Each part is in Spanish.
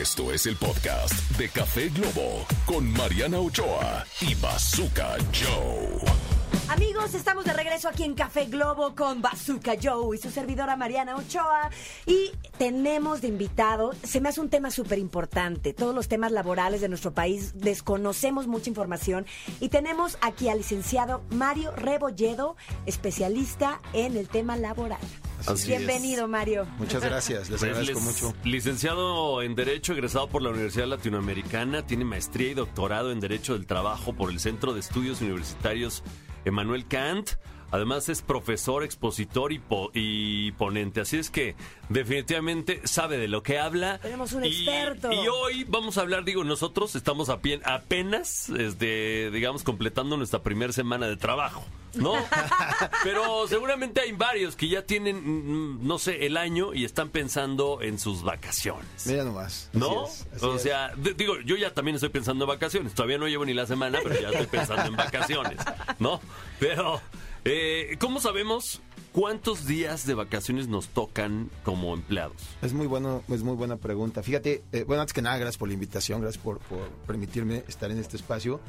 Esto es el podcast de Café Globo con Mariana Ochoa y Bazooka Joe. Amigos, estamos de regreso aquí en Café Globo con Bazooka Joe y su servidora Mariana Ochoa. Y tenemos de invitado, se me hace un tema súper importante, todos los temas laborales de nuestro país, desconocemos mucha información. Y tenemos aquí al licenciado Mario Rebolledo, especialista en el tema laboral. Así Bienvenido, Mario. Muchas gracias, les Pues, agradezco lic- mucho. Licenciado en Derecho, egresado por la Universidad Latinoamericana, tiene maestría y doctorado en Derecho del Trabajo por el Centro de Estudios Universitarios Emanuel Kant. Además es profesor, expositor y, po- y ponente. Así es que definitivamente sabe de lo que habla. Tenemos un Y- experto. Y, hoy vamos a hablar, digo, nosotros estamos a pie- apenas, este, digamos, completando nuestra primera semana de trabajo. ¿No? Pero seguramente hay varios que ya tienen, mm, no sé, el año y están pensando en sus vacaciones. Mira nomás. así ¿No? es, así o es. sea, d- digo, yo ya también estoy pensando en vacaciones. Todavía no llevo ni la semana, pero ya estoy pensando en vacaciones. ¿No? Pero, eh, ¿cómo sabemos cuántos días de vacaciones nos tocan como empleados? Es muy bueno, es muy buena pregunta. Fíjate, eh, bueno, antes que nada, gracias por la invitación, gracias por, por permitirme estar en este espacio.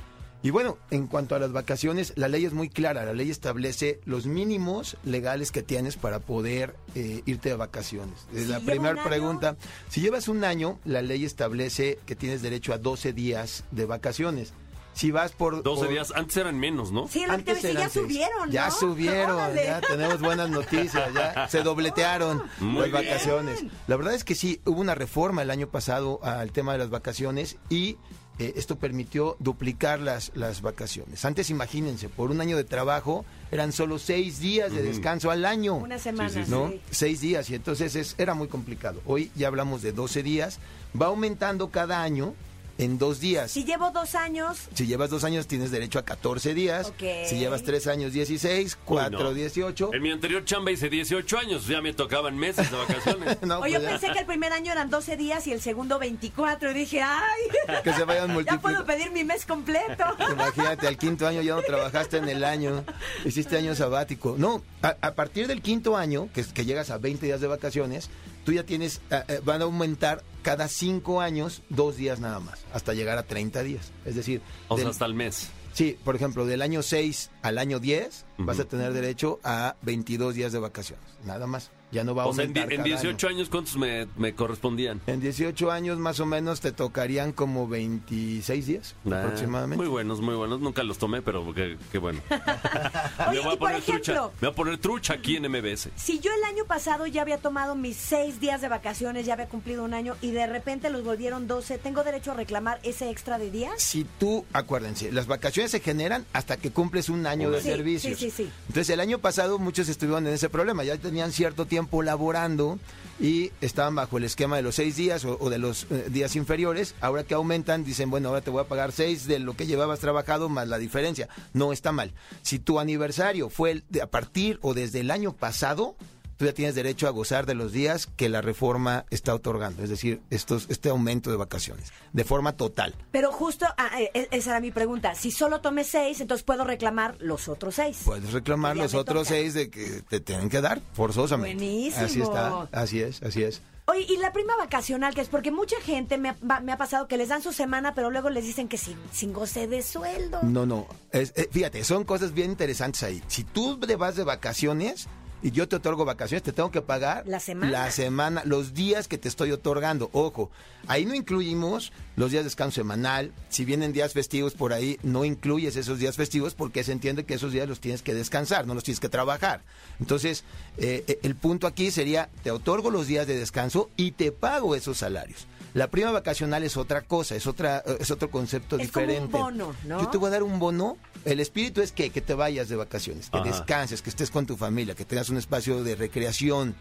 Y bueno, en cuanto a las vacaciones, la ley es muy clara. La ley establece los mínimos legales que tienes para poder eh, irte de vacaciones. Es Si la primera pregunta. Si llevas un año, la ley establece que tienes derecho a 12 días de vacaciones. Si vas por... 12 por- días, antes eran menos, ¿no? Sí, Antes decía, ya subieron, ¿no? Ya subieron, Órale. ya tenemos buenas noticias, ya se dobletearon Muy las bien. vacaciones. La verdad es que sí, hubo una reforma el año pasado al tema de las vacaciones y eh, esto permitió duplicar las, las vacaciones. Antes, imagínense, por un año de trabajo eran solo seis días de descanso al año. Una semana, Sí, sí, sí. ¿no? sí. Seis días y entonces es, era muy complicado. Hoy ya hablamos de 12 días, va aumentando cada año en dos días. Si llevo dos años, Si llevas dos años tienes derecho a 14 días. Ok. Si llevas tres años, 16. Cuatro, no. 18. En mi anterior chamba hice 18 años, ya me tocaban meses de vacaciones. No, Oye, pues yo ya, pensé que el primer año eran 12 días y el segundo 24. Y dije, ¡ay! Que se vayan Ya multiplicando. puedo pedir mi mes completo. Imagínate, al quinto año ya no trabajaste en el año, hiciste año sabático. No, a, a partir del quinto año, que, es- que llegas a 20 días de vacaciones, tú ya tienes, eh, eh, van a aumentar cada cinco años dos días nada más, hasta llegar a 30 días. Es decir, O sea, hasta el mes. sí, por ejemplo, del año 6 al año 10 vas a tener derecho a 22 días de vacaciones, nada más. Ya no va a O sea, en, aumentar. en cada año. 18 años, ¿cuántos me, me correspondían? En 18 años más o menos te tocarían como 26 días Ah, aproximadamente. Muy buenos, muy buenos. Nunca los tomé, pero qué, qué bueno. Oye, me voy a poner trucha. ejemplo- Me voy a poner trucha aquí en MBS. Si yo el año pasado ya había tomado mis seis días de vacaciones, ya había cumplido un año y de repente los volvieron 12, ¿tengo derecho a reclamar ese extra de días? Si tú, acuérdense, las vacaciones se generan hasta que cumples un año de Sí, servicios. sí, sí, sí. Entonces el año pasado muchos estuvieron en ese problema, ya tenían cierto tiempo laborando y estaban bajo el esquema de los seis días o, de los eh, días inferiores. Ahora que aumentan, dicen, bueno, ahora te voy a pagar seis de lo que llevabas trabajado más la diferencia. No está mal. Si tu aniversario fue a partir o desde el año pasado, tú ya tienes derecho a gozar de los días que la reforma está otorgando, es decir, estos, este aumento de vacaciones, de forma total. Pero justo, ah, eh, eh, esa era mi pregunta. Si solo tomé seis, entonces puedo reclamar los otros seis. Puedes reclamar ya los otros toca. seis de que te tienen que dar, forzosamente. Buenísimo. Así está, así es, así es. Oye, y la prima vacacional, que es porque mucha gente me ha, me ha pasado que les dan su semana, pero luego les dicen que sin, sin goce de sueldo. No, no. Es- eh, fíjate, son cosas bien interesantes ahí. Si tú te vas de vacaciones y yo te otorgo vacaciones, te tengo que pagar La semana. la semana, los días que te estoy otorgando. Ojo, ahí no incluimos los días de descanso semanal. Si vienen días festivos por ahí, no incluyes esos días festivos porque se entiende que esos días los tienes que descansar, no los tienes que trabajar. Entonces, eh, eh, el punto aquí sería, te otorgo los días de descanso y te pago esos salarios. La prima vacacional es otra cosa, es otra es otro concepto Es como un diferente. bono, ¿no? Yo te voy a dar un bono. El espíritu es que, que te vayas de vacaciones, que Ajá. descanses, que estés con tu familia, que tengas un espacio de recreación.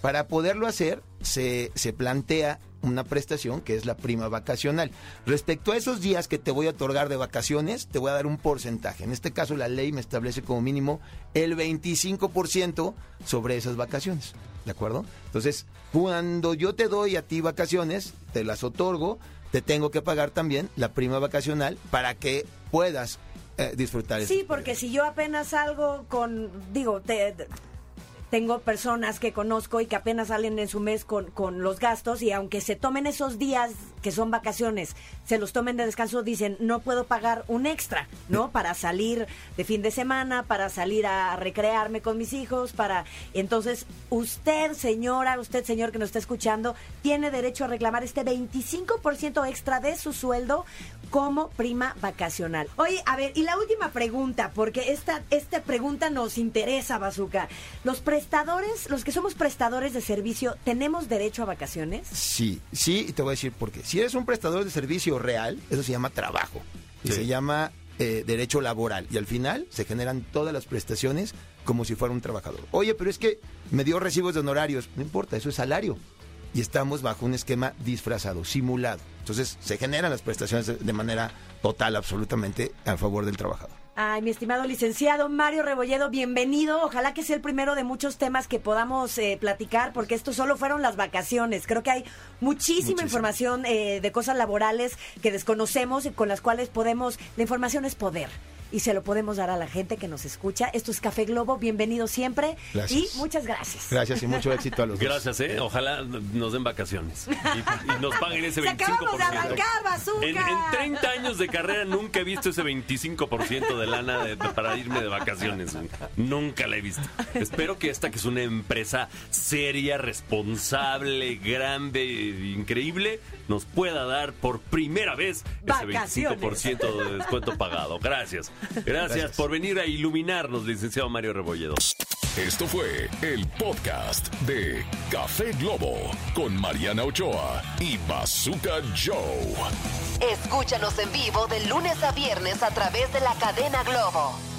Para poderlo hacer, se, se plantea una prestación que es la prima vacacional. Respecto a esos días que te voy a otorgar de vacaciones, te voy a dar un porcentaje. En este caso, la ley me establece como mínimo el 25% sobre esas vacaciones. ¿De acuerdo? Entonces, cuando yo te doy a ti vacaciones, te las otorgo, te tengo que pagar también la prima vacacional para que puedas eh, disfrutar Sí, porque si yo apenas salgo con, digo, te, tengo personas que conozco y que apenas salen en su mes con, con los gastos y aunque se tomen esos días que son vacaciones, se los tomen de descanso, dicen, no puedo pagar un extra, ¿no? Para salir de fin de semana, para salir a recrearme con mis hijos, para... Entonces, usted, señora, usted, señor que nos está escuchando, tiene derecho a reclamar este 25% extra de su sueldo como prima vacacional. Oye, a ver, y la última pregunta, porque esta, esta pregunta nos interesa, Bazooka. ¿Los prestadores, los que somos prestadores de servicio, tenemos derecho a vacaciones? Sí, sí, y te voy a decir por qué. Si eres un prestador de servicio real, eso se llama trabajo. Y Sí. se llama eh, derecho laboral. Y al final se generan todas las prestaciones como si fuera un trabajador. Oye, pero es que me dio recibos de honorarios. No importa, eso es salario. Y estamos bajo un esquema disfrazado, simulado. Entonces se generan las prestaciones de, de manera total, absolutamente a favor del trabajador. Ay, mi estimado licenciado Mario Rebolledo, bienvenido. Ojalá que sea el primero de muchos temas que podamos eh, platicar, porque esto solo fueron las vacaciones. Creo que hay muchísima información eh, de cosas laborales que desconocemos y con las cuales podemos... La información es poder. Y se lo podemos dar a la gente que nos escucha. Esto es Café Globo, bienvenido siempre. Gracias. Y muchas gracias. Gracias y mucho éxito a los dos. Gracias, ¿eh? Ojalá nos den vacaciones y, y nos paguen ese Se 25%. acabamos de arrancar, bazooka. En, en 30 años de carrera nunca he visto ese 25% de lana de- de- para irme de vacaciones. Nunca la he visto. Espero que esta, que es una empresa seria, responsable, grande, increíble, nos pueda dar por primera vez ese Vacaciones. 25% de descuento pagado. Gracias. Gracias. Gracias. por venir a iluminarnos, licenciado Mario Rebolledo. Esto fue el podcast de Café Globo con Mariana Ochoa y Bazooka Joe. Escúchanos en vivo de lunes a viernes a través de la cadena Globo.